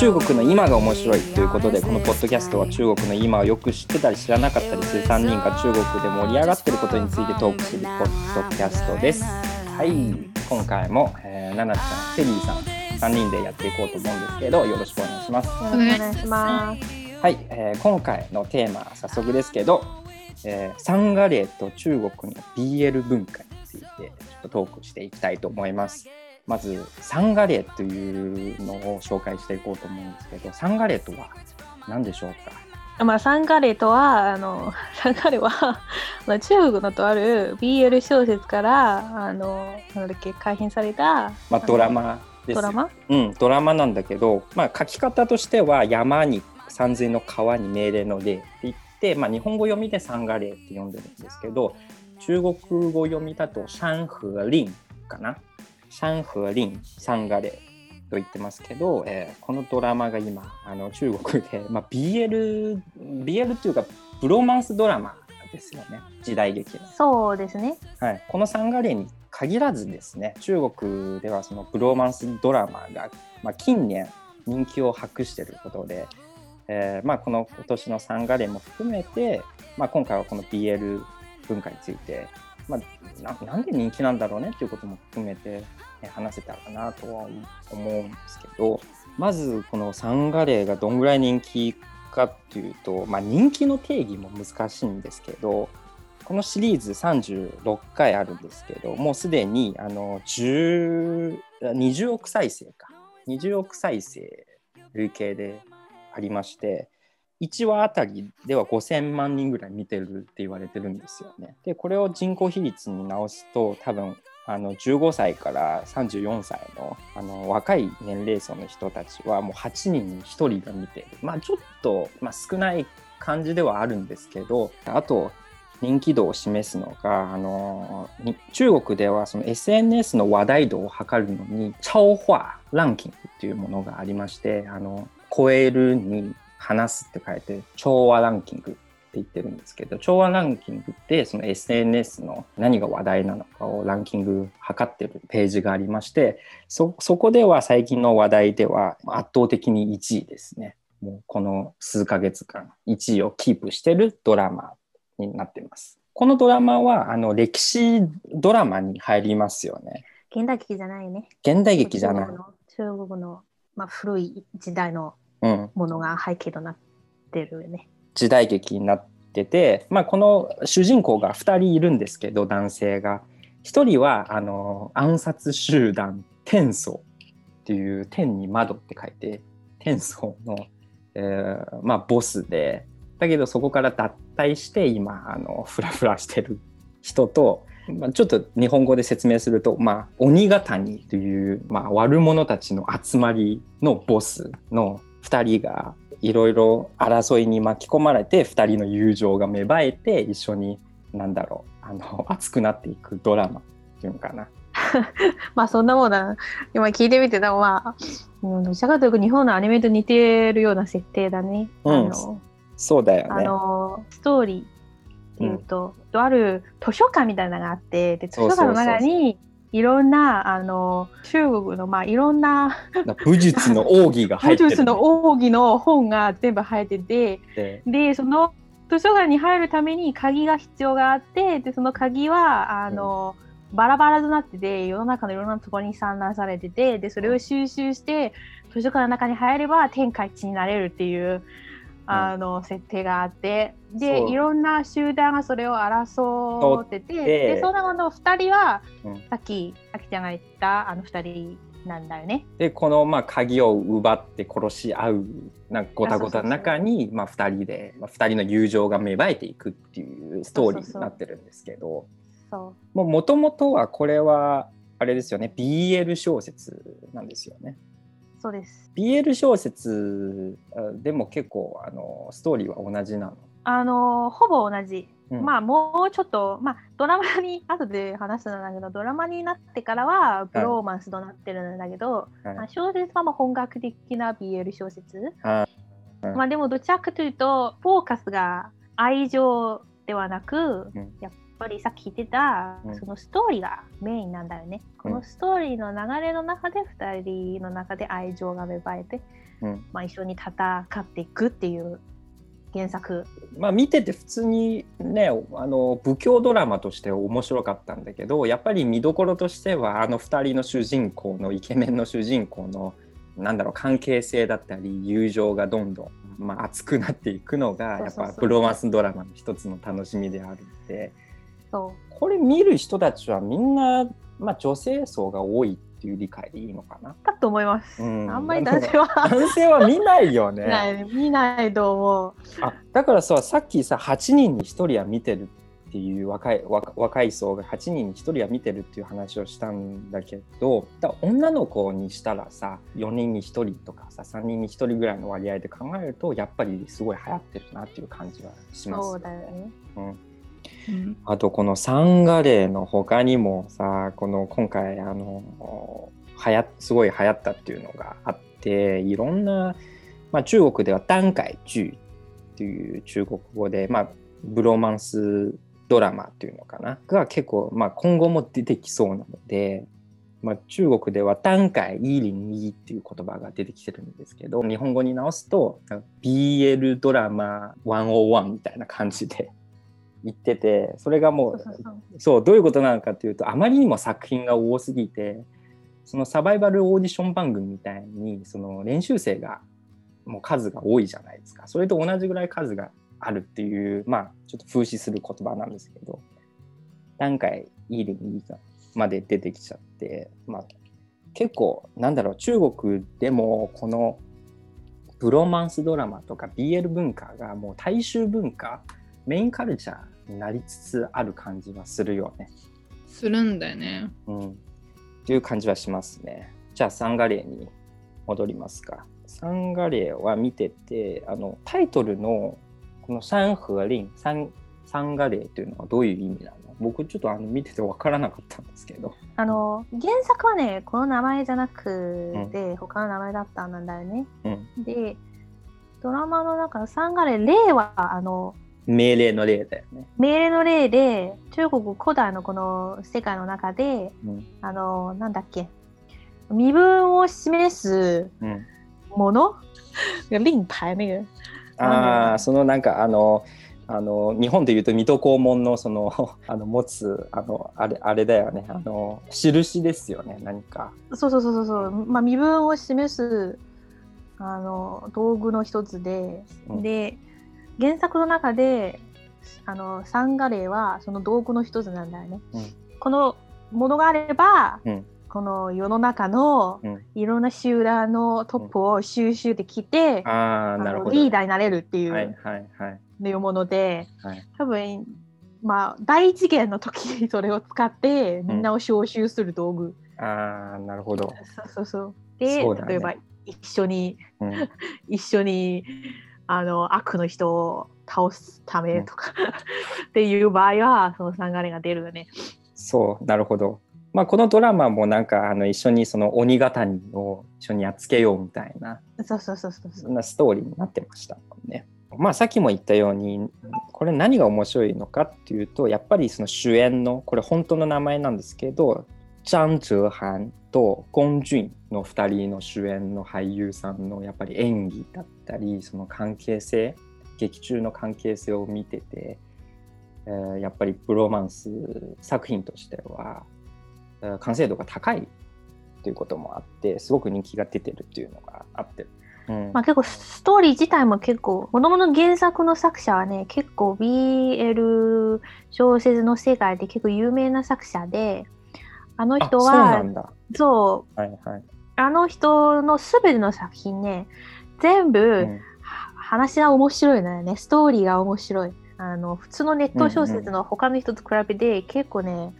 中国の今が面白いということでこのポッドキャストは中国の今をよく知ってたり知らなかったりする3人が中国で盛り上がってることについてトークするポッドキャストです。はい今回も、えー、ななちゃんセリーさん3人でやっていこうと思うんですけどよろしくお願いします。よろしくお願いします。はい、えー、今回のテーマ早速ですけど、えー、サンガレーと中国の BL 文化についてちょっとトークしていきたいと思います。まずサンガレーというのを紹介していこうと思うんですけどサンガレーとは何でしょうか？まあ、サンガレーとはあの サンガレーは 中国のとある BL 小説からあのなんだっけ改編された、まあ、ドラマですドラマ？うんドラマなんだけど、まあ、書き方としては山に山水の川に命令の例って言って、まあ、日本語読みでサンガレーって読んでるんですけど中国語読みだとシャンフリンかな？シャンフーリン・サンガレと言ってますけど、えー、このドラマが今あの中国で、まあ、BL, BL っていうかブロマンスドラマですよね。時代劇の。そうですね、はい、このサンガレに限らずですね中国ではそのブローマンスドラマが、まあ、近年人気を博していることで、えーまあ、この今年のサンガレも含めて、まあ、今回はこの BL 文化についてまあ、なんで人気なんだろうねっていうことも含めて、ね、話せたらなとは思うんですけどまずこのサンガレーがどんぐらい人気かっていうと、まあ、人気の定義も難しいんですけどこのシリーズ36回あるんですけどもうすでにあの20億再生か。20億再生累計でありまして1話あたりでは5000万人ぐらい見てるって言われてるんですよね。でこれを人口比率に直すと多分あの15歳から34歳のあの若い年齢層の人たちはもう8人に1人が見てるまあちょっと、まあ、少ない感じではあるんですけどあと人気度を示すのがあの中国ではその SNS の話題度を測るのに超話ランキングっていうものがありましてあの超えるに話すって書いて調和ランキングって言ってるんですけど調和ランキングってその SNS の何が話題なのかをランキング測ってるページがありましてそこでは最近の話題では圧倒的に1位ですねもうこの数ヶ月間1位をキープしてるドラマになってます。このドラマはあの歴史ドラマに入りますよね。現代劇じゃないね。現代劇じゃない。中国の、まあ、古い時代のものが背景となってるね。時代劇になってて、まあ、この主人公が2人いるんですけど男性が1人はあの暗殺集団天宗っていう天に窓って書いて天宗の、えー、まあ、ボスでだけどそこから脱退して今あのフラフラしてる人と、まあ、ちょっと日本語で説明すると、まあ、鬼ヶ谷という、まあ、悪者たちの集まりのボスの2人がいろいろ争いに巻き込まれて2人の友情が芽生えて一緒に何だろうあの 熱くなっていくドラマっていうのかな。まあそんなもんだ今聞いてみてたまあどちらかというと日本のアニメと似てるような設定だね。うん、あのそうだよね。あのストーリーっていうと、うん、ある図書館みたいなのがあってで図書館の中にいろんなあの中国のまあいろんな武術の奥義が入ってる、武術の奥義の本が全部入っててでその図書館に入るために鍵が必要があってでその鍵はあの、うん、バラバラとなってて世の中のいろんなところに散乱されててでそれを収集して図書館の中に入れば天下一になれるっていうあの設定があってでいろんな集団がそれを争っててでそのの2人は、うん、さっきあきちゃんが言ったあの2人なんだよね。でこのまあ鍵を奪って殺し合うなんかごたごたの中にまあ2人で、まあ、2人の友情が芽生えていくっていうストーリーになってるんですけどもともとはこれはあれですよね BL 小説なんですよね。そうです。BL 小説でも結構あのストーリーは同じなの？あのほぼ同じ、うん、まあもうちょっと、まあ、ドラマに 後で話すんだけどドラマになってからはブローマンスとなってるんだけど、はい、小説はまあ本格的な BL 小説、はい、まあでもどちらかというとフォーカスが愛情ではなく、うん、やっぱりさっき言ってた、うん、そのストーリーがメインなんだよね。このストーリーの流れの中で2人の中で愛情が芽生えて、まあ、一緒に戦っていくっていう原作。まあ見てて普通にねあの武教ドラマとして面白かったんだけどやっぱり見どころとしてはあの2人の主人公のイケメンの主人公のなんだろう関係性だったり友情がどんどん、まあ、熱くなっていくのがやっぱプロマンスドラマの一つの楽しみであるのでこれ見る人たちはみんな、まあ、女性層が多いっていう理解でいいのかな？だと思います、うん、あんまり男性は。男性は見ないよね。見ないと思う。あだからささっきさ8人に1人は見てるっていう若い若い層が8人に1人は見てるっていう話をしたんだけどだ女の子にしたらさ4人に1人とかさ3人に1人ぐらいの割合で考えるとやっぱりすごい流行ってるなっていう感じはします。そうだよね、うんあとこのサンガレーの他にもさこの今回あのはやすごい流行ったっていうのがあっていろんな、まあ、中国では段階中っていう中国語で、まあ、ブロマンスドラマっていうのかな？が結構、まあ、今後も出てきそうなので、まあ、中国では段階イーリンイっていう言葉が出てきてるんですけど日本語に直すと BL ドラマ101みたいな感じで言っててそれがもうそうどういうことなのかっていうとあまりにも作品が多すぎてそのサバイバルオーディション番組みたいにその練習生がもう数が多いじゃないですか。それと同じぐらい数があるっていうまあちょっと風刺する言葉なんですけど段階いいでいいかまで出てきちゃってまあ結構なんだろう中国でもこのブロマンスドラマとか BL 文化がもう大衆文化メインカルチャーになりつつある感じはするよね。するんだよね。うん。という感じはしますね。じゃあサンガレーに戻りますか。サンガレーは見ててあのタイトルのこのサンフーリンサンサンガレーというのはどういう意味なの？僕ちょっとあの見てて分からなかったんですけどあの原作はねこの名前じゃなくて、うん、他の名前だったんだよね、うん、でドラマの中のサンガレー例はあの命令の例だよね。命令の例で中国古代のこの世界の中で、うん、あのなんだっけ。身分を示すもの、うん、令牌那个ああそのなんかあのあの日本でいうと水戸黄門のその あの持つあのあれあれだよね。あの印ですよね何か。そうそうそうそう。まあ身分を示すあの道具の一つで、うん、で原作の中であのサンガレーはその道具の一つなんだよね。うん、このものがあれば、うん、この世の中のいろんな集団のトップを収集できて、うん、あなるほど。リーダーになれるっていう,、はいはいはい、いうもので、はい、多分まあ大次元の時にそれを使ってみんなを招集する道具。ああなるほど。そうそうそう。で、ね、例えば一緒に、一緒にあの悪の人を倒すためとか、っていう場合はその流れが出るよね。そうなるほど。まあ、このドラマもなんかあの一緒にその鬼語りを一緒にやっつけようみたいなそうそうそうそうそんなストーリーになってましたもんね。まあさっきも言ったようにこれ何が面白いのかっていうとやっぱりその主演のこれ本当の名前なんですけどチャン・ジェハンとゴン・ジュンの2人の主演の俳優さんのやっぱり演技だったりその関係性劇中の関係性を見てて、えー、やっぱりプロマンス作品としては、えー、完成度が高いということもあってすごく人気が出てるっていうのがあって。うん、まあ結構ストーリー自体も結構子供の原作の作者はね結構 BL 小説の世界で結構有名な作者であの人はそう、はいはい、あの人のすべての作品ね全部、うん、話が面白いのよね。ストーリーが面白い。あの普通のネット小説の他の人と比べて、結構ね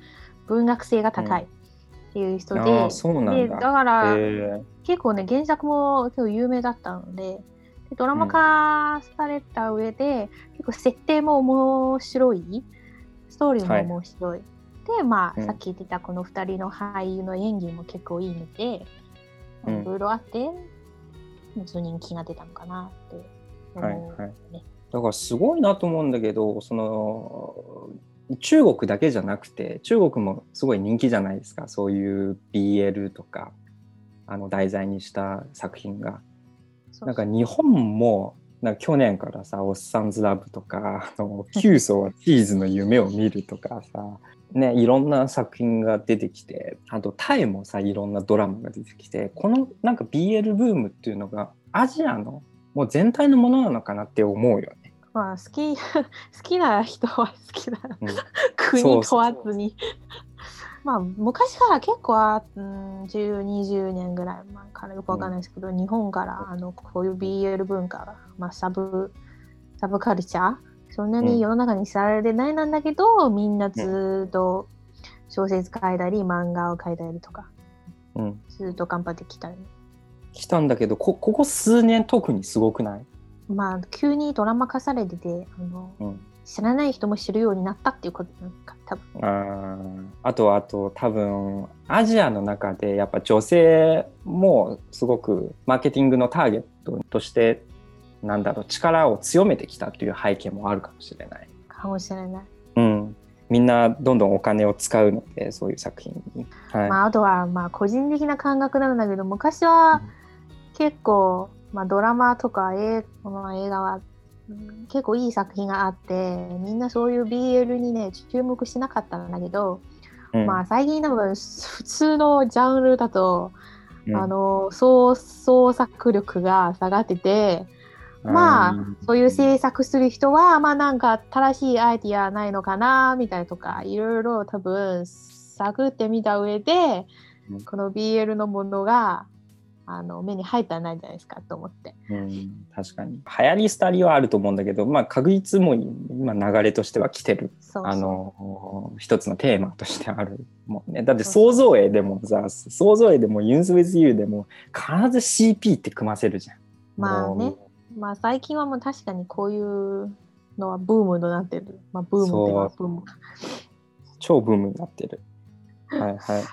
文学性が高いっていう人でうん、でだから結構ね原作も結構有名だったのででドラマ化された上で、うん、結構設定も面白い。ストーリーも面白い、はいで、まあ、さっき言ってたこの2人の俳優の演技も結構いいので、いろいろあって、人気が出たのかなって思うね。はいはい、だからすごいなと思うんだけどその中国だけじゃなくて中国もすごい人気じゃないですかそういう BL とかあの題材にした作品が。なんか日本もなんか去年からさ「おっさんずラブ」とか「あのキュウソはチーズの夢を見る」とかさ、ね、いろんな作品が出てきてあとタイもさいろんなドラマが出てきてこのなんか BL ブームっていうのがアジアのもう全体のものなのかなって思うよね。まあ好き 好きな人は好きな、うん、国問わずに。まあ昔から結構は、うん、1020年ぐらい前からよくわかんないですけど、うん、日本からあのこういう BL 文化が、まあ、サブサブカルチャーそんなに世の中に知られてないなんだけど、うん、みんなずっと小説書いたり漫画を書いたりとか、うん、ずっと頑張ってきたり。来たんだけどこここ数年特にすごくない？まあ急にドラマ化されててあの、うん、知らない人も知るようになったっていうことなんか多分。ああとあと多分アジアの中でやっぱ女性もすごくマーケティングのターゲットとしてなんだろう力を強めてきたという背景もあるかもしれない。かもしれない。うん、みんなどんどんお金を使うのでそういう作品に。はい、まあ、あとはまあ個人的な感覚なんだけど昔は、うん結構、まあ、ドラマとか映画は、うん、結構いい作品があってみんなそういう BL にね注目しなかったんだけど、うん、まあ最近多分普通のジャンルだと、うん、あの創創作力が下がってて。まあ、そういう制作する人は、まあなんか正しいアイディアないのかな、みたいなとか、いろいろ多分探ってみた上で、この BL のものがあの目に入ったらないんじゃないですかと思って。うん、確かに。流行り廃りはあると思うんだけど、まあ、確実も今流れとしては来てる。あの一つのテーマとしてあるもんね。だって想像絵でもさ想像絵でもユンスウェズユーでも必ず CP って組ませるじゃん。まあねまあ最近はもう確かにこういうのはブームとなってる。まあブームってはブーム。超ブームになってる。はいはい。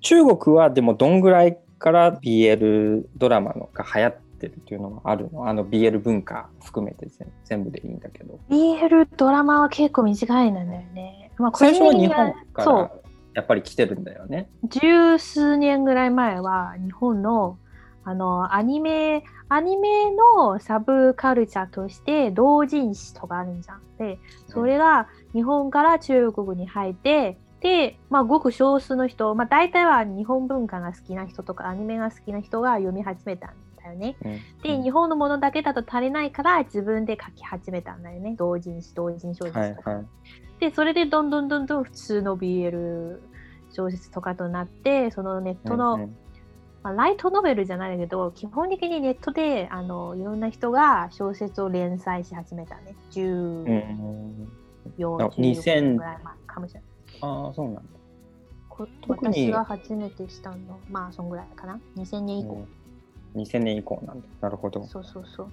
中国はでもどんぐらいから BL ドラマのが流行ってるっていうのがあるのあの BL 文化含めて全部でいいんだけど BL ドラマは結構短いんだよね、まあ、最初は日本からやっぱり来てるんだよね十数年ぐらい前は日本のあのアニメアニメのサブカルチャーとして同人誌とかあるんじゃん。でそれが日本から中国に入ってで、まあ、ごく少数の人、まあ、大体は日本文化が好きな人とかアニメが好きな人が読み始めたんだよね。うん、で、日本のものだけだと足りないから自分で書き始めたんだよね。同人誌、同人小説とか。はいはい、で、それでどんどんどんどん普通の BL 小説とかとなって、そのネットの、まあ、ライトノベルじゃないけど、基本的にネットであのいろんな人が小説を連載し始めたね。14、うん15ぐらい前かもしれない。ああ、そうなんだ。私が初めてしたの、まあ、そんぐらいかな。2000年以降。うん、2000年以降なんだ。なるほど。そうそうそう。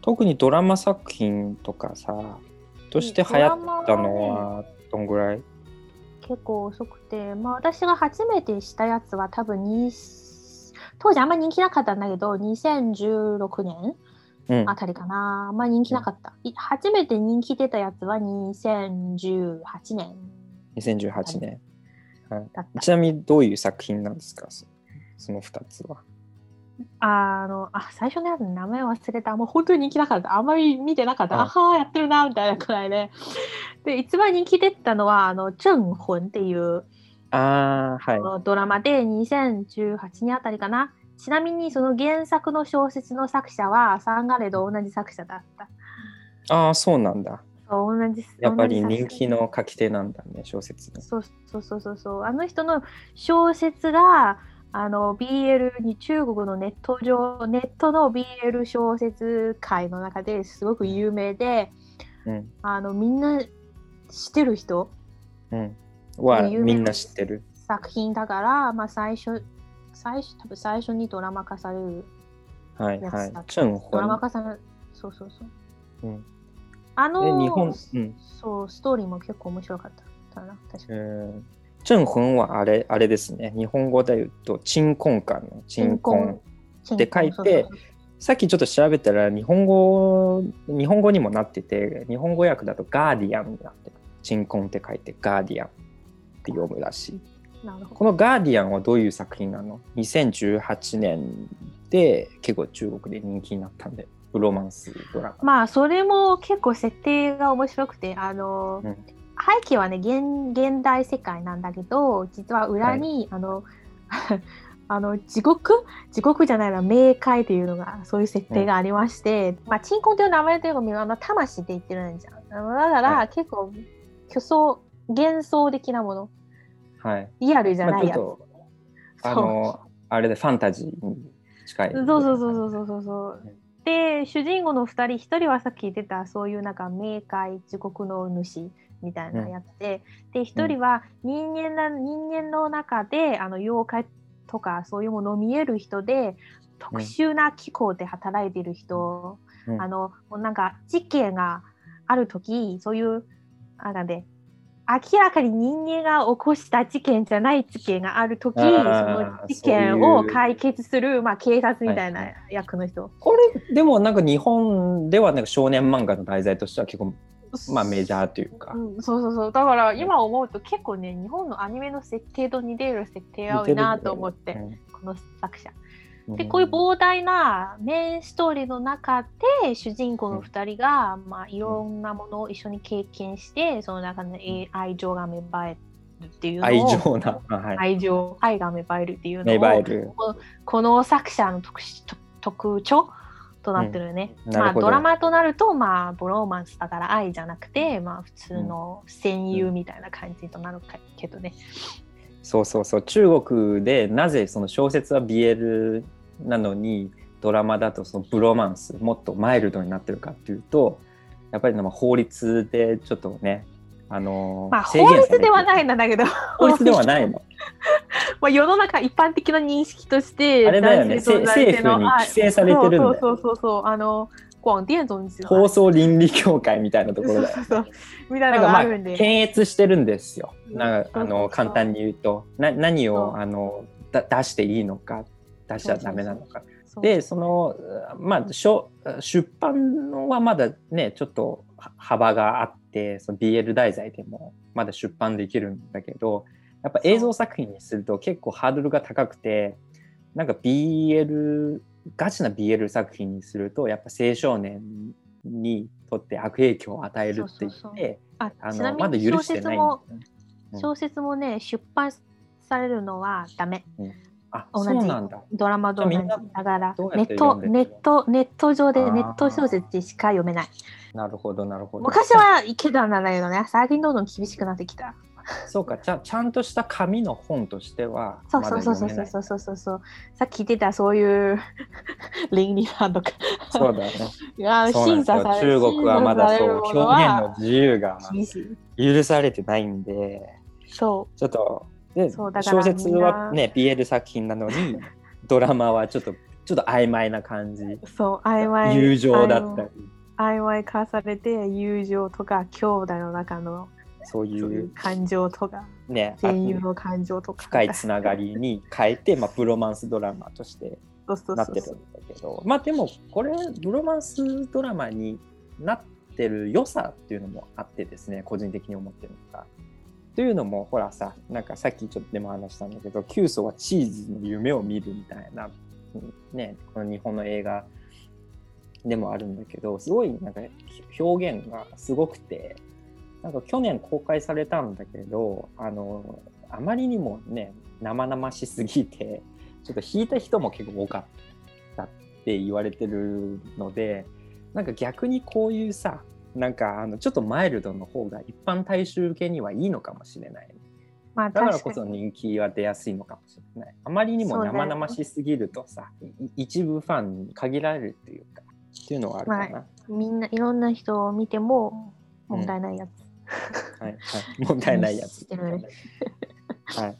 特にドラマ作品とかさ、として流行ったのはどんぐらい、ね、結構遅くて、まあ私が初めてしたやつは多分に当時あんまり人気なかったんだけど、2016年あたりかな。あんまり人気なかった。うん、初めて人気出たやつは2018年。2018年、はい、ちなみにどういう作品なんですか？その2つは。あのあ最初のやつ名前忘れた。もう本当に人気なかった。あんまり見てなかった。あはやってるなみたいなくらいで。で一番人気出たのは「あのチョンホン」っていうあ、はい、ドラマで2018年あたりかな。ちなみにその原作の小説の作者はサンガレと同じ作者だった。ああそうなんだ。同じやっぱり人気の書き手なんだね小説の。そうそうそうそうそう。あの人の小説があの BL に中国のネット上ネットの BL 小説界の中ですごく有名で、うん、あのみんな知ってる人、うん、はみんな知ってる。作品だから、まあ、最初最初多分最初にドラマ化されるはいはい。ドラマ化される。そうそうそう。うん。あの日本、うん、そう、ストーリーも結構面白かったな、確かに。正婚はあれあれですね。日本語で言うと、鎮魂館の鎮魂って書いて、さっきちょっと調べたら日本語日本語にもなってて日本語訳だとガーディアンになってる。鎮魂って書いてガーディアンって読むらしい。このガーディアンはどういう作品なの ?2018 年で結構中国で人気になったんでブロマンスドラマ。まあそれも結構設定が面白くてあの、うん、背景はね現現代世界なんだけど実は裏に、はい、あの あの地獄？地獄じゃないな冥界っていうのがそういう設定がありまして、うん、まあ鎮魂という名前というかあの魂って言ってるんじゃん。だから、はい、結構虚想幻想的なもの、はい、リアルじゃないやつ、まあ、あのあれでファンタジーに近い、そうそうそうそうそうそう、で主人公の2人1人はさっき言ってたそういうなんか冥界地獄の主みたいなやつで、うん、で1人は人間な人間の中であの妖怪とかそういうものを見える人で特殊な機構で働いている人、うん、あのなんか事件がある時そういうあなんで明らかに人間が起こした事件じゃない事件がある時その事件を解決するまあ、警察みたいな役の人、はい、これでもなんか日本ではなんか少年漫画の題材としては結構まあメジャーというか、うん、そうそうそう。だから今思うと結構ね日本のアニメの設定と似てる設定多いなと思って、うん、この作者。でこういう膨大なメインストーリーの中で主人公の2人が、まあ、いろんなものを一緒に経験してその中で愛情が芽生えるっていうのを愛情な、はい、愛情愛が芽生えるっていうのをこの作者の特特徴となってるね。うん、まあドラマとなるとまあブローマンスだから愛じゃなくてまあ普通の戦友みたいな感じとなるけどね。そうそうそう。中国でなぜその小説は BL なのにドラマだとそのブロマンスもっとマイルドになってるかっていうとやっぱり法律でちょっとねあのまあ、法律ではないんだけど。法律ではないの。まあ世の中一般的な認識としてあれだよね。政府に規制されてるんだよ、そうそうそうあの广電总放送倫理協会みたいなところだよ、ね、そうみたいなのがあるんで、まあ、検閲してるんですよ。なあの簡単に言うと。な何をあのだ出していいのか出しちゃダメなのか。でそのまあ出版はまだねちょっと幅があってその BL 題材でもまだ出版できるんだけどやっぱ映像作品にすると結構ハードルが高くてなんか BL ガチな BL 作品にするとやっぱ青少年にとって悪影響を与えるって言ってあのまだ許してない小説もね出版されるのはダメ。うんあ同じ。ドラマと同じ。だからネットネットネット上でネット小説でしか読めない。なるほどなるほど。昔はいけたんだけどね。最近どんどん厳しくなってきた。そうか。じゃちゃんとした紙の本としてはそうそうそうそうそうそうそうそう。さっき言ってたそういう 倫理観とか。そうだね。いや審査され中国はまだそう。表現の自由が許されてないんで。そう。ちょっとで小説はね BL 作品なのに ドラマはちょっとちょっと曖昧な感じ。そう曖昧。友情だったり。曖昧化されて友情とか兄弟の中のそういう。感情とか、ね、戦友の感情とか。深いつながりに変えて、まあ、プロマンスドラマとしてなってるんだけど。まあでもこれブロマンスドラマになってる良さっていうのもあってですね個人的に思ってるのがというのもほらさなんかさっきちょっとでも話したんだけどキュウソはチーズの夢を見るみたいな、ね、この日本の映画でもあるんだけどすごいなんか表現がすごくてなんか去年公開されたんだけどあのあまりにもね生々しすぎてちょっと引いた人も結構多かったって言われてるのでなんか逆にこういうさなんかあのちょっとマイルドの方が一般大衆受けにはいいのかもしれない、まあ、だからこそ人気は出やすいのかもしれない。あまりにも生々しすぎるとさ、ね、一部ファンに限られるっていうかっていうのはあるかな、まあ、みんないろんな人を見ても問題ないやつ、うん、はい、はい、問題ないやつ。はい。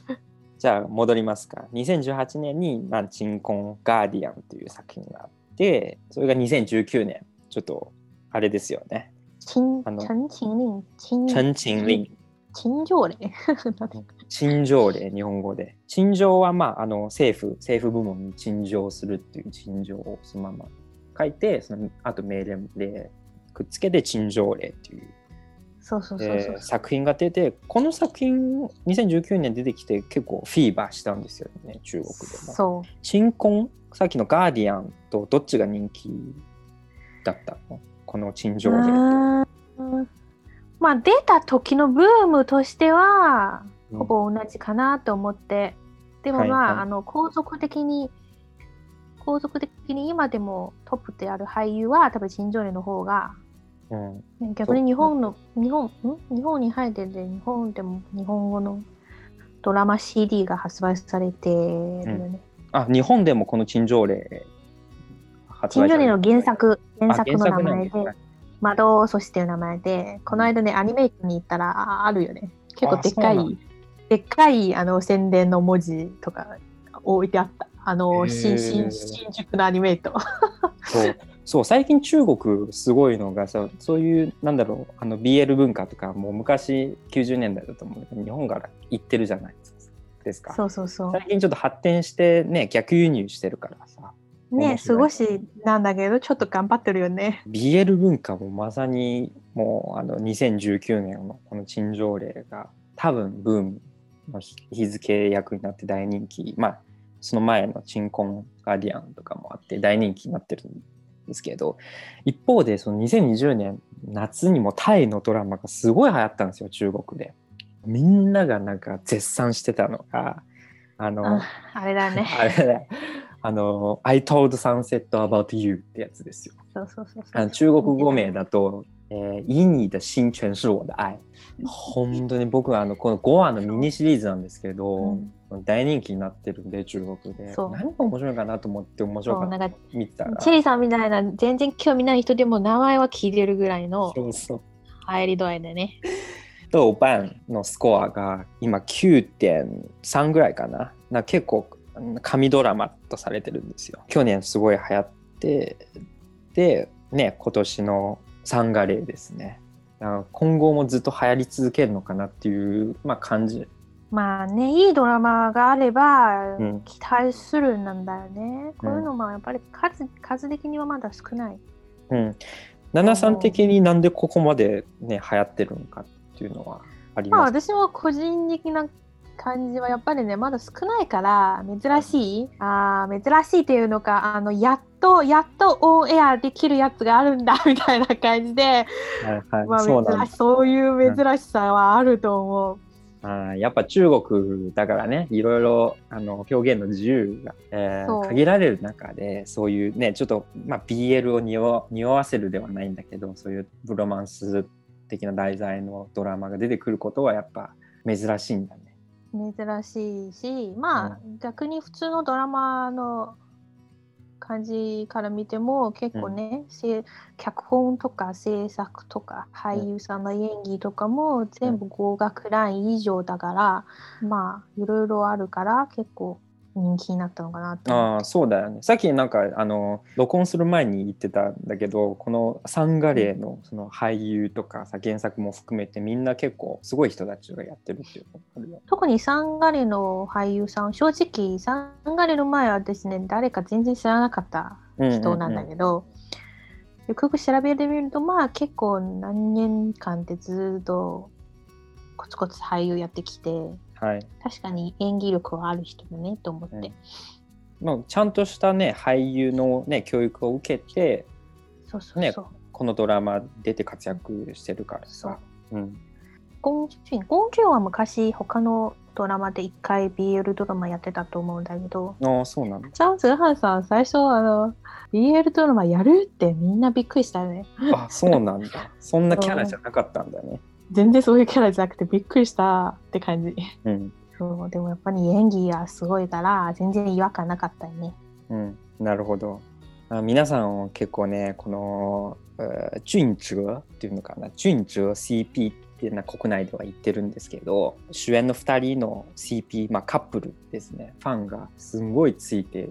じゃあ戻りますか。2018年に「まあ、チンコンガーディアン」という作品があってそれが2019年。ちょっとあれですよね陳陳情令陳情令陳情令陳情令日本語で陳情はまああの政府政府部門に陳情するっていう陳情をそのまま書いてそのあと命令でくっつけて陳情令っていうそうそうそうそう。作品が出てこの作品2019年出てきて結構フィーバーしたんですよね中国でも。そう。鎮魂さっきのガーディアンとどっちが人気だったの？この陳情令って。う。ん。まあ出た時のブームとしてはうん。ほぼ同じかなと思って、でもまあ,、はいはい。あの皇族的に皇族的に今でもトップである俳優は多分陳情令の方がうん。ね逆に日本の日本ん？日本に入ってて日本でも日本語のドラマ CD が発売されてるよね。あ日本でもこの陳情令発売されの原作原あ作の名前でなんだ「窓そしていう名前でこの間ねアニメーションに行ったらああるよね。結構でっかいでっかいあの宣伝の文字とか置いてあった。あへのー。新新新宿のアニメート。そう。そう最近中国すごいのがさそういうなんだろうあの BL 文化とかもう昔90年代だと思うけど日本から行ってるじゃないですか。そうそうそう。最近ちょっと発展してね逆輸入してるからさ。面ね少しなんだけどちょっと頑張ってるよね。BL 文化もまさにもうあの2019年のこの陳情令が多分ブームの日日付役になって大人気。まあその前の「鎮魂ガーディアン」とかもあって大人気になってるんですけど一方でその2020年夏にもタイのドラマがすごい流行ったんですよ中国で。みんながなんか絶賛してたのがあの、ああれだね。あれだあの「I told Sunset about you」ってやつですよ。そうそうそう中国語名だと「えー、以你的心全是我的愛」本当に僕はあのこの5話のミニシリーズなんですけど、大人気になってるんで中国で。そう。何が面白いかなと思って面白かった見てたら。チェリーさんみたいな全然興味ない人でも名前は聞いてるぐらいのそうそう。入り度合いでね。豆瓣のスコアが今9.3ぐらいかな。な結構うん神ドラマとされてるんですよ。去年すごい流行ってでね今年のサンガレーですね。今後もずっと流行り続けるのかなっていう、まあ、感じ、まあねいいドラマがあればうん。期待するなんだよね、こういうのもやっぱり数数的にはまだ少ない。うん、ナナさん的になんでここまでね流行ってるのかっていうのはありまあます私も個人的な感じはやっぱりねまだ少ないから珍しい？あー珍しいっていうのかあのやっとやっとオンエアできるやつがあるんだ みたいな感じで、はいはい、まあ、そうなんだ珍しそういう珍しさはあると思う。あーやっぱ中国だからねいろいろあの表現の自由が、えー限られる中でそういうねちょっと、まあ、BL を匂わ匂わせるではないんだけどそういうブロマンス的な題材のドラマが出てくることはやっぱ珍しいんだね。珍しいしまあ、逆に普通のドラマの感じから見ても結構ね、せ脚本とか制作とか俳優さんの演技とかも全部合格ライン以上だから、まあいろいろあるから結構人気になったのかなと。思ああそうだよね。さっきなんかあの録音する前に言ってたんだけどこのサンガレーのその俳優とかさ原作も含めてみんな結構すごい人たちがやってるっていう。特にサンガレの俳優さん正直サンガレの前はですね誰か全然知らなかった人なんだけど、よくよく調べてみるとまあ結構何年間でずっとコツコツ俳優やってきてはい確かに演技力はある人だねと思って、うんまあ、ちゃんとしたね俳優の、ね、教育を受けてそうそうね。このドラマ出て活躍してるからそうさ。うん、ゴンジュンゴンジュンは昔他のドラマで一回 BL ドラマやってたと思うんだけどああそうなの？チャン・ズンハンさん最初あの BL ドラマやるってみんなびっくりしたよね。あそうなんだそんなキャラじゃなかったんだね。全然そういうキャラじゃなくてびっくりしたって感じ。うんそうでもやっぱり演技がすごいから全然違和感なかったよね。うん、なるほど。あ皆さんは結構ねこの「えー俊哲」っていうのかな「俊哲 CP」っていうのは国内では言ってるんですけど主演の2人の CP、まあ、カップルですねファンがすんごいついて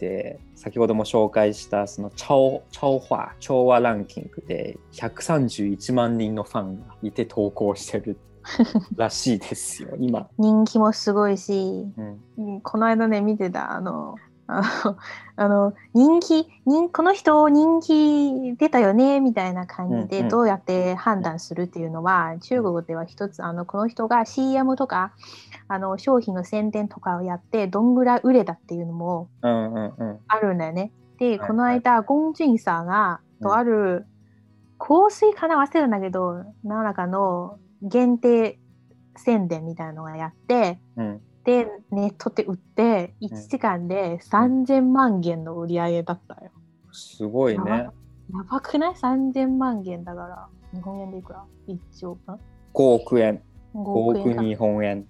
て先ほども紹介したその超超話超話ランキングで131万人のファンがいて投稿してる らしいですよ今。人気もすごいし、うんうんこの間ね見てたあの あの人気人この人人気出たよねみたいな感じうんうんでどうやって判断するっていうのは、中国では一つあのこの人が CM とかあの商品の宣伝とかをやってどんぐらい売れたっていうのもうんうんうん。あるんだよね。で、はいこの間、ゴンジンさんがとある香水かな？忘れたんだけど、何らかの限定宣伝みたいなのがやって、うん。で、ネットで売って、1時間で3000万元の売り上げだったよ。すごいね。やばくない ?3000 万元だから、日本円でいくら ?1 億か5億円。5 5億日本円。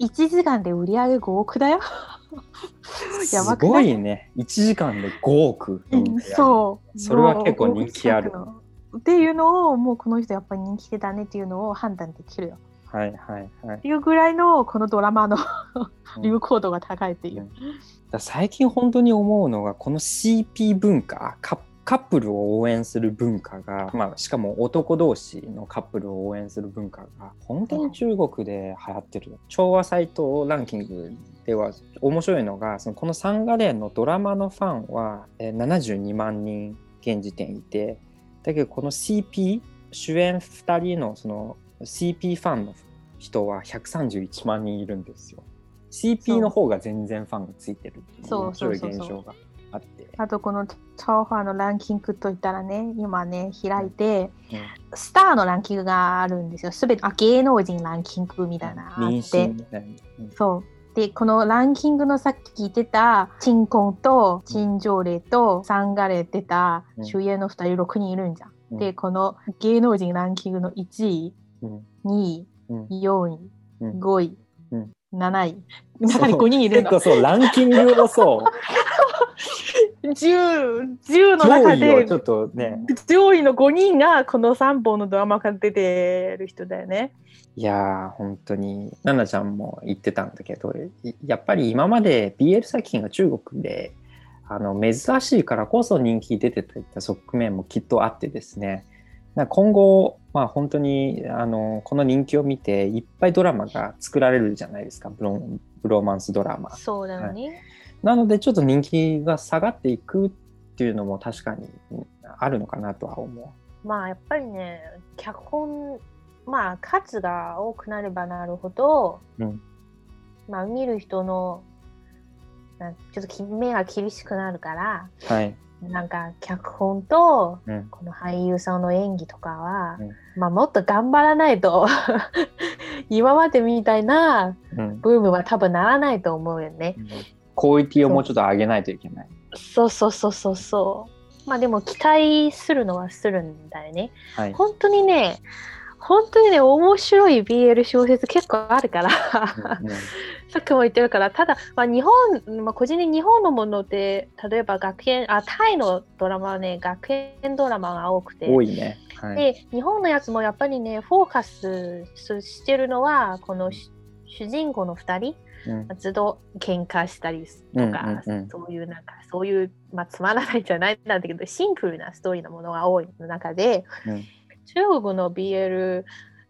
1時間で売り上げ5億だよ。やすばくない？ごいね。1時間で5億の売り上げ。そう。それは結構人気ある5億近くのっていうのをもうこの人やっぱり人気でだねっていうのを判断できるよ。はいはいはいっ。ていうぐらいのこのドラマのうん流行度が高いっていう。だ最近本当に思うのがこの CP 文化カカップルを応援する文化が、まあ、しかも男同士のカップルを応援する文化が本当に中国で流行ってる調和サイトランキングでは面白いのがそのこのサンガレーンのドラマのファンはえー72万人現時点いてだけどこの CP 主演2人のその CP ファンの人は131万人いるんですよ。CP の方が全然ファンがついてるっていうそう面白い現象があって。あとこのチャオファーのランキングといったらね、今ね、開いて、うんスターのランキングがあるんですよ。すべて、あ、芸能人ランキングみたいなあ妊って。うんそう。で、このランキングのさっき言ってた、鎮魂と陳情霊とサンガレ出たうん主演の2人6人いるんじゃん。うんで、この芸能人ランキングの1位、うん2位、うん4位、うん。5位、うん。7位。中に5人いるの。結構。そうランキングをそう。10, 10の上中でちょっとね。上位の5人がこの3本のドラマから出てる人だよね。いやー本当に。奈々ちゃんも言ってたんだけどいやっぱり今まで BL 作品が中国であの珍しいからこそ人気出てたいった側面もきっとあってですねな今後、まあ、本当にあのこの人気を見ていっぱいドラマが作られるじゃないですかブロブローマンスドラマ。そうだよね。なのでちょっと人気が下がっていくっていうのも確かにうんあるのかなとは思まあやっぱりね脚本まあ数が多くなればなるほど、うんまあ見る人のちょっとき目が厳しくなるからう。はい。なんか脚本とうん。この俳優さんの演技とかは、うんまあもっと頑張らないと 今までみたいなうん。ブームは多分ならないと思うよね。クオリティをもうちょっと上げないといけない。そうそうそうそうそう。まあでも期待するのはするんだよね。はい。本当にね、本当にね、面白い BL 小説結構あるから、さっきも言ってるから、ただ、まあ、日本、まあ、個人的に日本のもので、例えば学園、あ、タイのドラマはね、学園ドラマが多くて、多いね。はい。で、日本のやつもやっぱりね、フォーカスしてるのは、この主主人公の2人、うん。ずっと喧嘩したりとか、うんうんうん。そういうなんかそういう、まあ、つまらないじゃないんだけどシンプルなストーリーのものが多い中で、うん中国の BL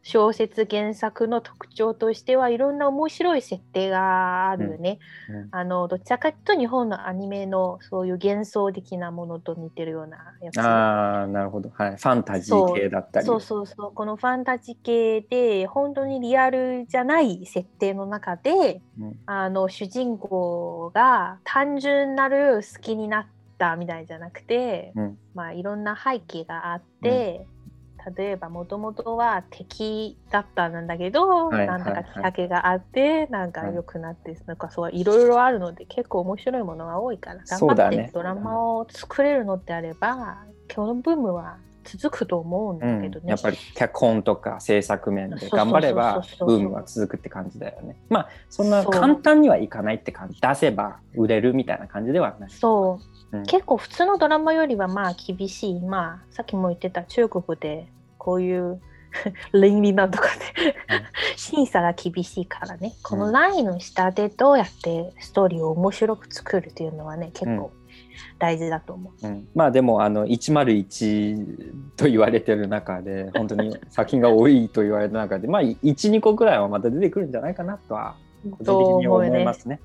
小説原作の特徴としてはいろんな面白い設定があるよね。うんあのどちらかというと日本のアニメのそういう幻想的なものと似てるようなやつ。ああ、なるほど。はい。ファンタジー系だったり。そうそうそうこのファンタジー系で本当にリアルじゃない設定の中でうんあの主人公が単純なる好きになったみたいじゃなくて、うんまあいろんな背景があって、例えばもともとは敵だったんだけど、はいなんだかはいきっかけがあって、なんか良くなって、なんかそういろいろあるので結構面白いものが多いから頑張ってドラマを作れるのであれば、今日のブームは続くと思うんうんだけどね。やっぱり脚本とか制作面で頑張ればブームは続くって感じだよね。まあそんな簡単にはいかないって感じ出せば売れるみたいな感じではない。そう、うん。結構普通のドラマよりはまあ厳しい。まあさっきも言ってた中国でこういう 倫理なんとかで審査が厳しいからね。このラインの下でどうやってストーリーを面白く作るっていうのはね結構大事だと思う。うん、まあでもあの101と言われてる中で本当に作品が多いと言われた中でまあ12個くらいはまた出てくるんじゃないかなとは個人的に思いますね。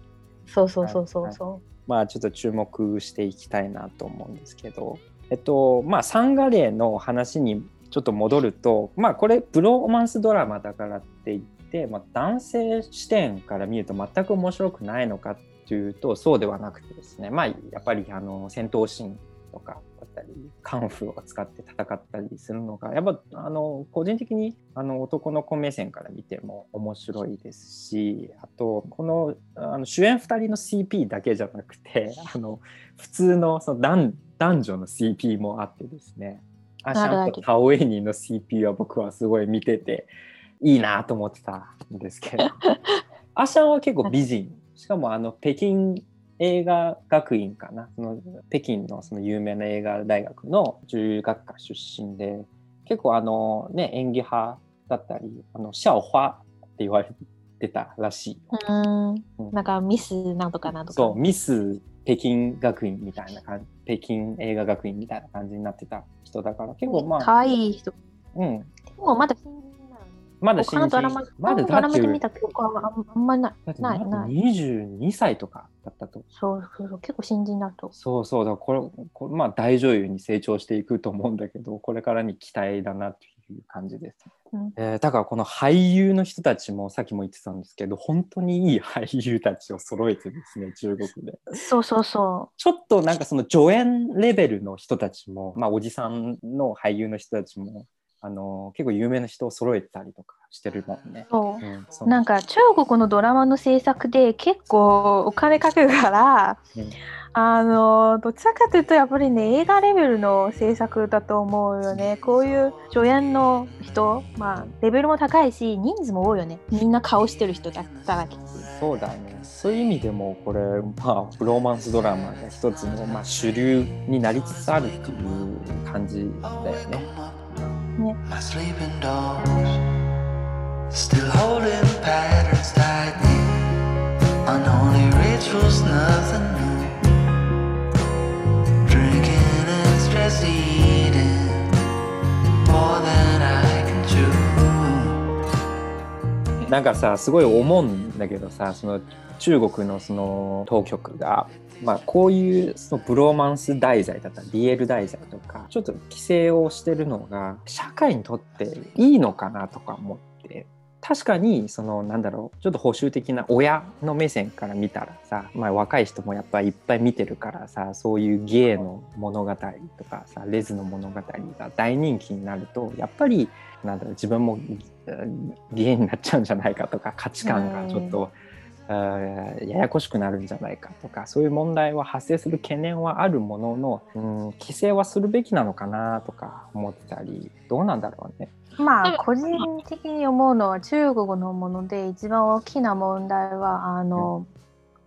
そうそうそうそうそう。まあちょっと注目していきたいなと思うんですけど、えっとまあサンガレーの話にちょっと戻るとまあこれブローマンスドラマだからって言って、まあ、男性視点から見ると全く面白くないのかっていうとそうではなくてですねまあやっぱりあの戦闘シーンとかだったりカンフーを使って戦ったりするのがやっぱあの個人的にあの男の子目線から見ても面白いですしあとこのあの主演2人の CP だけじゃなくてあの普通のその男男女の CP もあってですね。アシャンとタオエニーの CP は僕はすごい見てていいなと思ってたんですけど。アシャンは結構美人。しかもあの北京映画学院かな。その北京のその有名な映画大学の女優学科出身で結構あのね演技派だったりあのシャオファって言われてたらしい。うん、なんかミスなんとかなんとか。そうミス北京学院みたいな感じ北京映画学院みたいな感じになってた人だから結構まあ。かわいい人。うん。でもまだまだ新人。まだだって見た記憶はあんまない。ないない。22歳とかだったと。そうそうそう、結構新人だと。そうそうだ、これ、これまあ大女優に成長していくと思うんだけど、これからに期待だなっていう感じです。うん、えー、だからこの俳優の人たちもさっきも言ってたんですけど本当にいい俳優たちを揃えてですね中国で。そうそうそう。ちょっとなんかその助演レベルの人たちもまあおじさんの俳優の人たちもあの結構有名な人を揃えたりとかしてるもんね。そう、うん、なんか中国のドラマの制作で結構お金かけるから、うん、あのどちらかというとやっぱりね映画レベルの制作だと思うよね。こういう助演の人、まあレベルも高いし人数も多いよね。みんな顔してる人だったらけ。そうだね。そういう意味でもこれまあローマンスドラマが一つのまあ主流になりつつあるっていう感じだよね。ね。Still holding patterns tightly. Unholy rituals, nothing new. Drinking and stress eating more than I can chew. なんかさすごい思うんだけどさその中国のその当局がまあ、こういうそのブローマンス題材だったり DL 題材とかちょっと規制をしてるのが社会にとっていいのかなとか思って確かにそのなんだろうちょっと保守的な親の目線から見たらさ、まあ、若い人もやっぱいっぱい見てるからさそういう芸の物語とかさレズの物語が大人気になるとやっぱりなんだろう自分も芸になっちゃうんじゃないかとか価値観がちょっと。ややこしくなるんじゃないかとかそういう問題は発生する懸念はあるものの、うん、規制はするべきなのかなとか思ってたりどうなんだろうね。まあ個人的に思うのは中国のもので一番大きな問題はあの、うん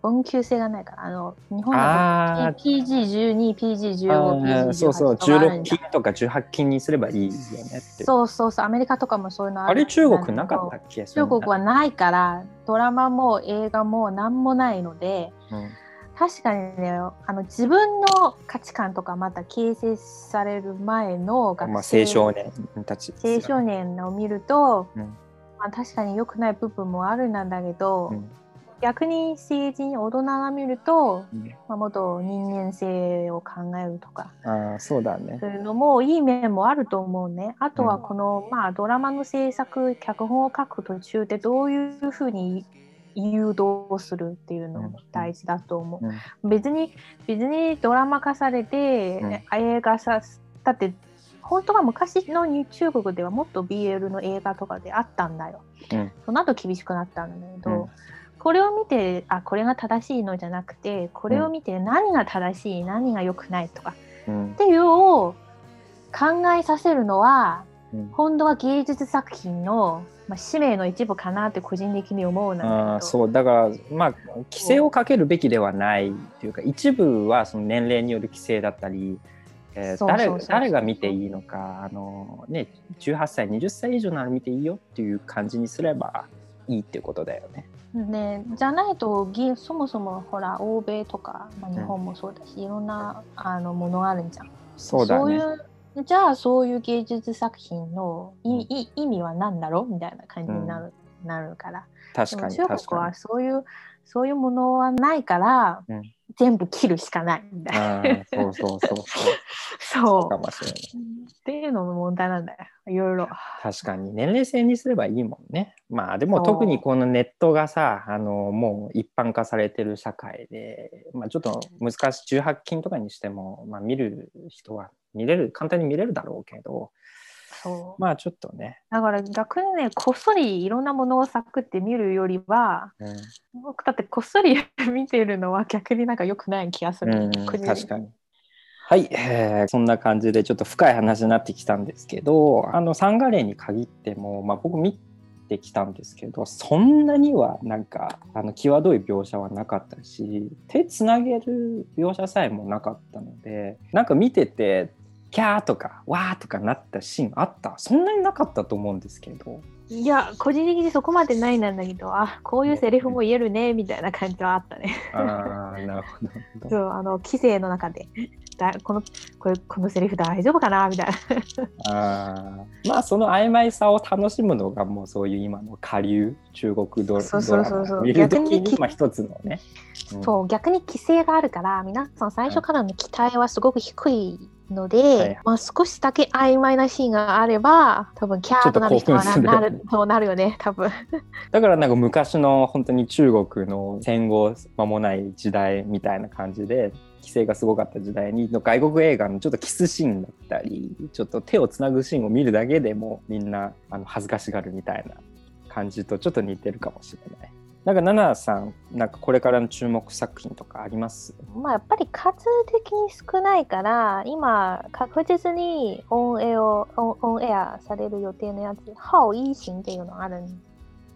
恩給制がないからあの日本だと PG12、PG15、PG18 そうそう16金とか18金にすればいいよねってそうそうそうアメリカとかもそういうのあるあれ中国なかったっけ中国はないからドラマも映画も何もないので、うん、確かにねあの自分の価値観とかまた形成される前の学生、青少年たち青少年を見ると、うん、まあ、確かに良くない部分もあるんだけど、うん逆に成人大人が見ると、うん、まあ、もっと人間性を考えるとか。あそうだね。そういうのもいい面もあると思うね。あとはこの、うん、まあ、ドラマの制作脚本を書く途中でどういうふうに誘導するっていうのも大事だと思う、うん、別に別にドラマ化されて、映画さだって本当は昔の中国ではもっと BL の映画とかであったんだよ、その後厳しくなったんだけど、これを見てあこれが正しいのじゃなくてこれを見て何が正しい、うん、何が良くないとか、うん、っていうを考えさせるのは、うん、本当は芸術作品の、まあ、使命の一部かなって個人的に思うなそう。だからまあ規制をかけるべきではないというか一部はその年齢による規制だったりえー、誰誰が見ていいのかあの、ね、18歳20歳以上なら見ていいよっていう感じにすればいいっていうことだよね。ね、じゃないとそもそもほら欧米とか、まあ、日本もそうだし、うん、いろんなあのものがあるんじゃん。そうだ、ね、いうじゃあそういう芸術作品のい、うん、い意味は何だろう？みたいな感じになるうん、なるから。確かに中国はそういうそういうものはないから、全部切るしかないみたいな。そうそうそうそう。そうかもしれない。っていうのも問題なんだよ。いろいろ。確かに年齢制にすればいいもんね。まあでも特にこのネットがさあのもう一般化されてる社会で、まあ、ちょっと難しい18禁とかにしても、まあ、見る人は見れる簡単に見れるだろうけどまあちょっとね。だから逆にねこっそりいろんなものをサクって見るよりは、うん、僕だってこっそり見てるのは逆になんか良くない気がする。うん、確かに。はい、えー、そんな感じでちょっと深い話になってきたんですけどあのサンガレーに限っても、まあ、僕見てきたんですけどそんなにはなんかあの際どい描写はなかったし手つなげる描写さえもなかったのでなんか見ててキャーとかわーとかなったシーンあった？そんなになかったと思うんですけどいや個人的にそこまでないなんだけどあこういうセリフも言えるねみたいな感じはあったね。ああなるほど。そうあの規制の中でだこのこれこのセリフ大丈夫かなみたいな。あまあその曖昧さを楽しむのがもうそういう今の下流中国ドラマ見る時にまあ一つのね。うん、そう逆に規制があるから皆さん最初からの期待はすごく低いので、はい、まあ、少しだけ曖昧なシーンがあれば多分キャーとなる人はななるそうなるよね 多分。だからなんか昔の本当に中国の戦後間もない時代みたいな感じで規制がすごかった時代にの外国映画のちょっとキスシーンだったりちょっと手をつなぐシーンを見るだけでもみんなあの恥ずかしがるみたいな感じとちょっと似てるかもしれない。なんかナナさんなんかこれからの注目作品とかあります？まあやっぱり数的に少ないから今確実にオンエアオンエアされる予定のやつ「ハオイーシン」っていうのがあるんへ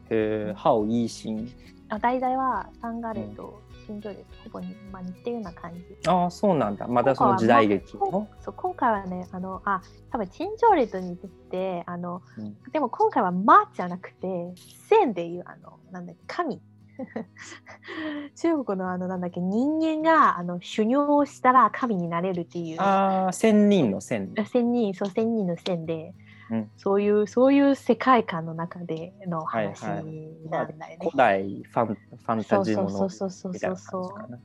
えハオイーシンあ題材はサンガレと新庄です。ほぼに、まあ、似てるような感じ。ああそうなんだ。まだその時代劇の？そう今回はねあのあ多分陳情レと似ててあの、うん、でも今回は「ま」じゃなくて「線」でいうあのなんだっけ神。中国のあのなんだっけ人間があの修行したら神になれるっていう。ああ千人の線千人そう千人の線で、うん、そういうそういう世界観の中での話なんだよね、古代ファンファンタジーものそうそうそうそうそうそう。っ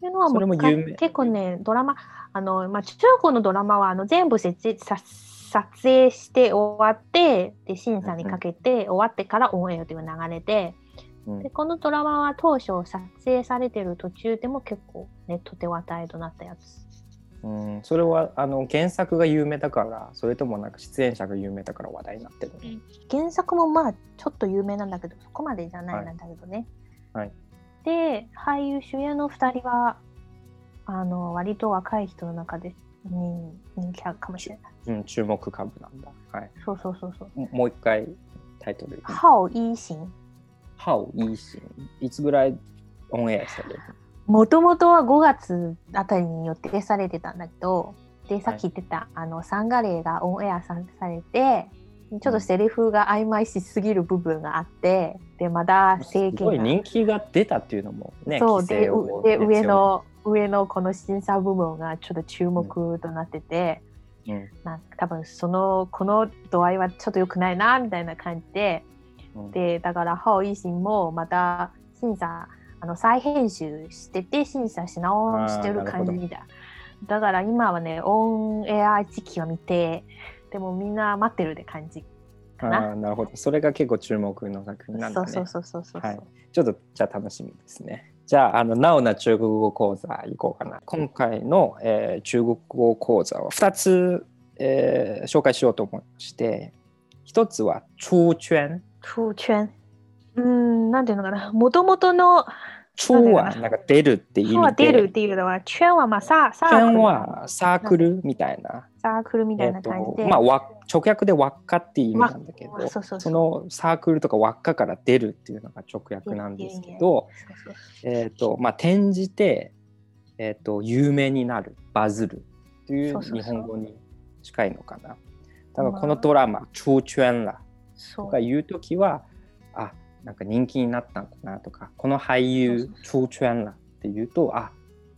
ていうのはもう結構ねドラマあの、まあ、中国のドラマはあの全部設置さ撮影して終わってで審査にかけて終わってからオンエアという流れでうん、でこのドラマは当初撮影されてる途中でも結構ネットで話題となったやつ。うん、それはあの原作が有名だからそれともなんか出演者が有名だから話題になってる、ね、原作もまあちょっと有名なんだけどそこまでじゃないなんだけどね。はい、で俳優主演の2人はあの割と若い人の中で人人気あるかもしれない。うん、注目株なんだ。はい。そうそうそうそう。もう一回タイトル。ハオイーシン。ハオイーシン。いつぐらいオンエアされるもともとは5月あたりに予定されてたんだけど、で、さっき言ってた、はい、あの、サンガレーがオンエアされて、ちょっとセリフが曖昧しすぎる部分があって、で、まだ政権すごい人気が出たっていうのもね、そうでで上の上のこの審査部分がちょっと注目となってて、うん、まあ、多分そのこの度合いはちょっと良くないなみたいな感じで、うん、でだからハオイシンもまた審査あの再編集してて審査し直してる感じみたいだから今はねオンエア時期を見てでもみんな待ってるって感じかな。あなるほど。それが結構注目の作品なんだね。そうそうそうそうそう、はい、ちょっとじゃあ楽しみですね。じゃあ、あの、なおな中国語講座行こうかな。今回の、えー、中国語講座は2つ、えー、紹介しようと思いまして、1つは、出圈。出圈。うん、なんていうのかな。もともとの出はなんか出るって意味で。は出るっていうのは、圈はまあササークル。圈はサークルみたいな。サークルみたいな感じで。えー、まあわ直訳で輪っかっていう意味なんだけどそのサークルとか輪っかから出るっていうのが直訳なんですけど、えーとまあ、転じて、えーと、有名になるバズるっていう日本語に近いのかな。だからこのドラマ「超圈ら」とか言う時はあなんか人気になったんだなとかこの俳優「超圈ら」って言うとあ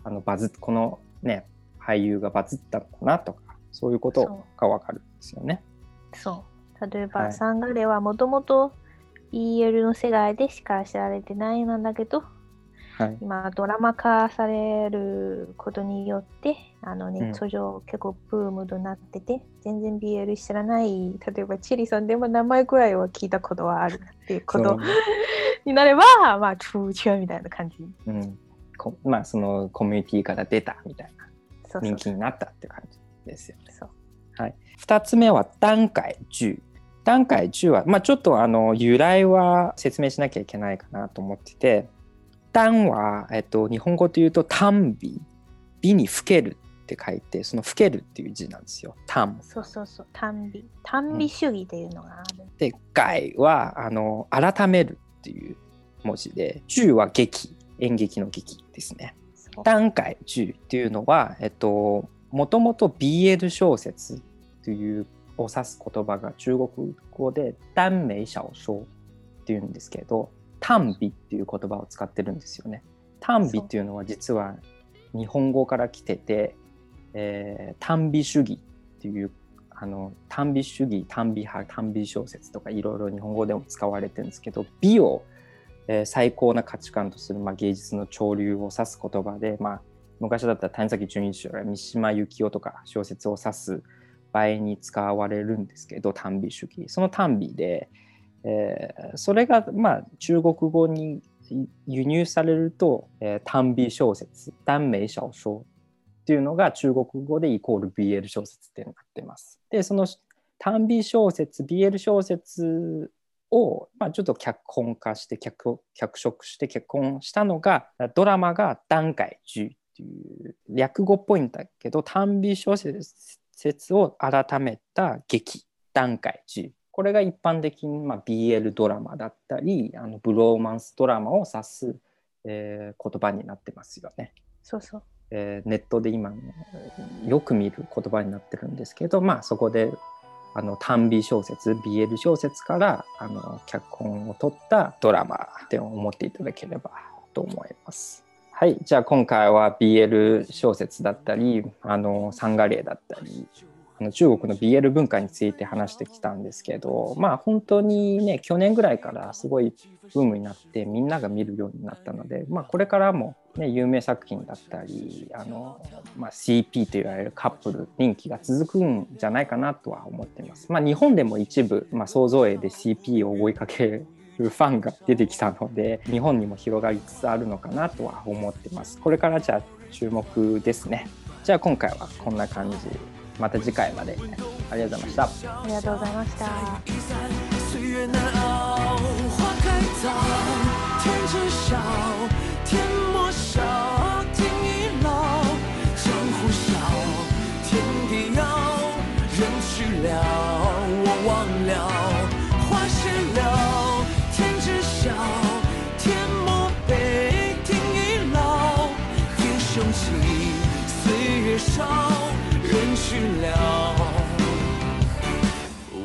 あのバズこのね俳優がバズったのかなとかそういうことがわかるんですよね。そう。例えば、はい、サンガレはもともと EL の世界でしか知られてないなんだけどはい、今ドラマ化されることによってあのネット上結構ブームとなってて、うん、全然 BL 知らない例えばチリさんでも名前くらいは聞いたことはあるっていうことになればまあチューチューみたいな感じ。うん。まあそのコミュニティから出たみたいな。人気になったって感じですよね。そう。はい、2つ目は段階10。段階10は、まあ、ちょっとあの由来は説明しなきゃいけないかなと思ってて段は、えっと、日本語で言うと短美。美に老けるって書いてその老けるっていう字なんですよ。短そうそうそう。短美。短美主義っていうのがある、うん、で。外はあの改めるっていう文字で10は劇演劇の劇ですね。段階10っていうのはえっともともと BL 小説というを指す言葉が中国語で短美小说っていうんですけど短美っていう言葉を使ってるんですよね。短美っていうのは実は日本語から来てて、えー、短美主義っていうあの短美主義短美派短美小説とかいろいろ日本語でも使われてるんですけど美を、えー、最高な価値観とする、まあ、芸術の潮流を指す言葉で、まあ、昔だったら谷崎潤一郎や三島由紀夫とか小説を指す場合に使われるんですけど短美主義その短美で、えー、それがまあ中国語に輸入されると、えー、短美小説短美小说っていうのが中国語でイコール BL 小説ってなってます。でその短美小説 BL 小説を、まあ、ちょっと脚本化して脚脚色して結婚したのがドラマが「段階10」っていう略語っぽいんだけど短美小説を改めた劇段階10これが一般的に、まあ、BL ドラマだったりあのブローマンスドラマを指す、えー、言葉になってますよね。そうそうえー、ネットで今よく見る言葉になってるんですけど、まあ、そこであの短美小説 BL 小説からあの脚本を取ったドラマって思っていただければと思います。はい、じゃあ今回は BL 小説だったりあのサンガレーだったりあの中国の BL 文化について話してきたんですけどまあ本当にね去年ぐらいからすごいブームになってみんなが見るようになったので、まあ、これからも、ね、有名作品だったりあの、まあ、CP と言われるカップル人気が続くんじゃないかなとは思っています。まあ、日本でも一部、まあ、想像絵で CP を追いかけファンが出てきたので日本にも広がりつつあるのかなとは思ってます。これからじゃあ注目ですね。じゃあ今回はこんな感じ。また次回まで。ありがとうございました。ありがとうございました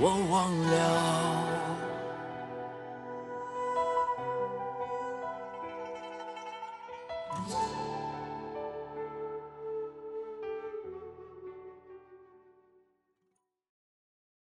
我忘了。